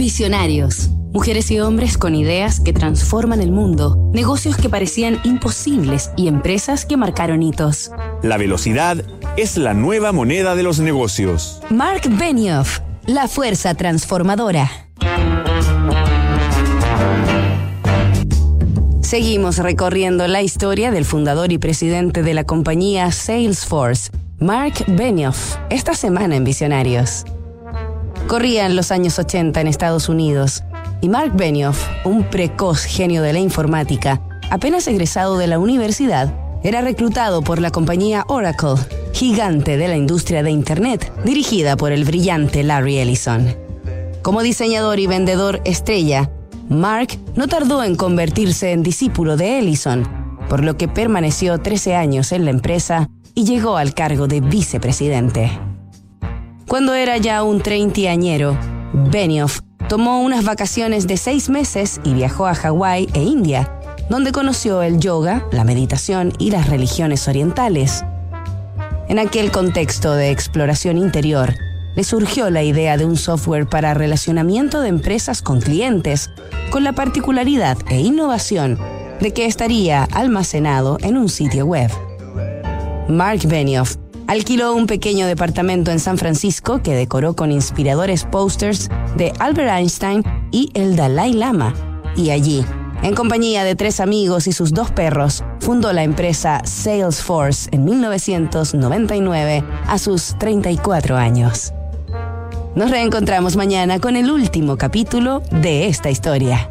Visionarios. Mujeres y hombres con ideas que transforman el mundo, negocios que parecían imposibles y empresas que marcaron hitos. La velocidad es la nueva moneda de los negocios. Mark Benioff, la fuerza transformadora. Seguimos recorriendo la historia del fundador y presidente de la compañía Salesforce, Mark Benioff, esta semana en Visionarios. Corrían los años 80 en Estados Unidos y Mark Benioff, un precoz genio de la informática, apenas egresado de la universidad, era reclutado por la compañía Oracle, gigante de la industria de Internet, dirigida por el brillante Larry Ellison. Como diseñador y vendedor estrella, Mark no tardó en convertirse en discípulo de Ellison, por lo que permaneció 13 años en la empresa y llegó al cargo de vicepresidente. Cuando era ya un treintañero, Benioff tomó unas vacaciones de seis meses y viajó a Hawái e India, donde conoció el yoga, la meditación y las religiones orientales. En aquel contexto de exploración interior, le surgió la idea de un software para relacionamiento de empresas con clientes, con la particularidad e innovación de que estaría almacenado en un sitio web. Mark Benioff Alquiló un pequeño departamento en San Francisco que decoró con inspiradores posters de Albert Einstein y el Dalai Lama. Y allí, en compañía de tres amigos y sus dos perros, fundó la empresa Salesforce en 1999 a sus 34 años. Nos reencontramos mañana con el último capítulo de esta historia.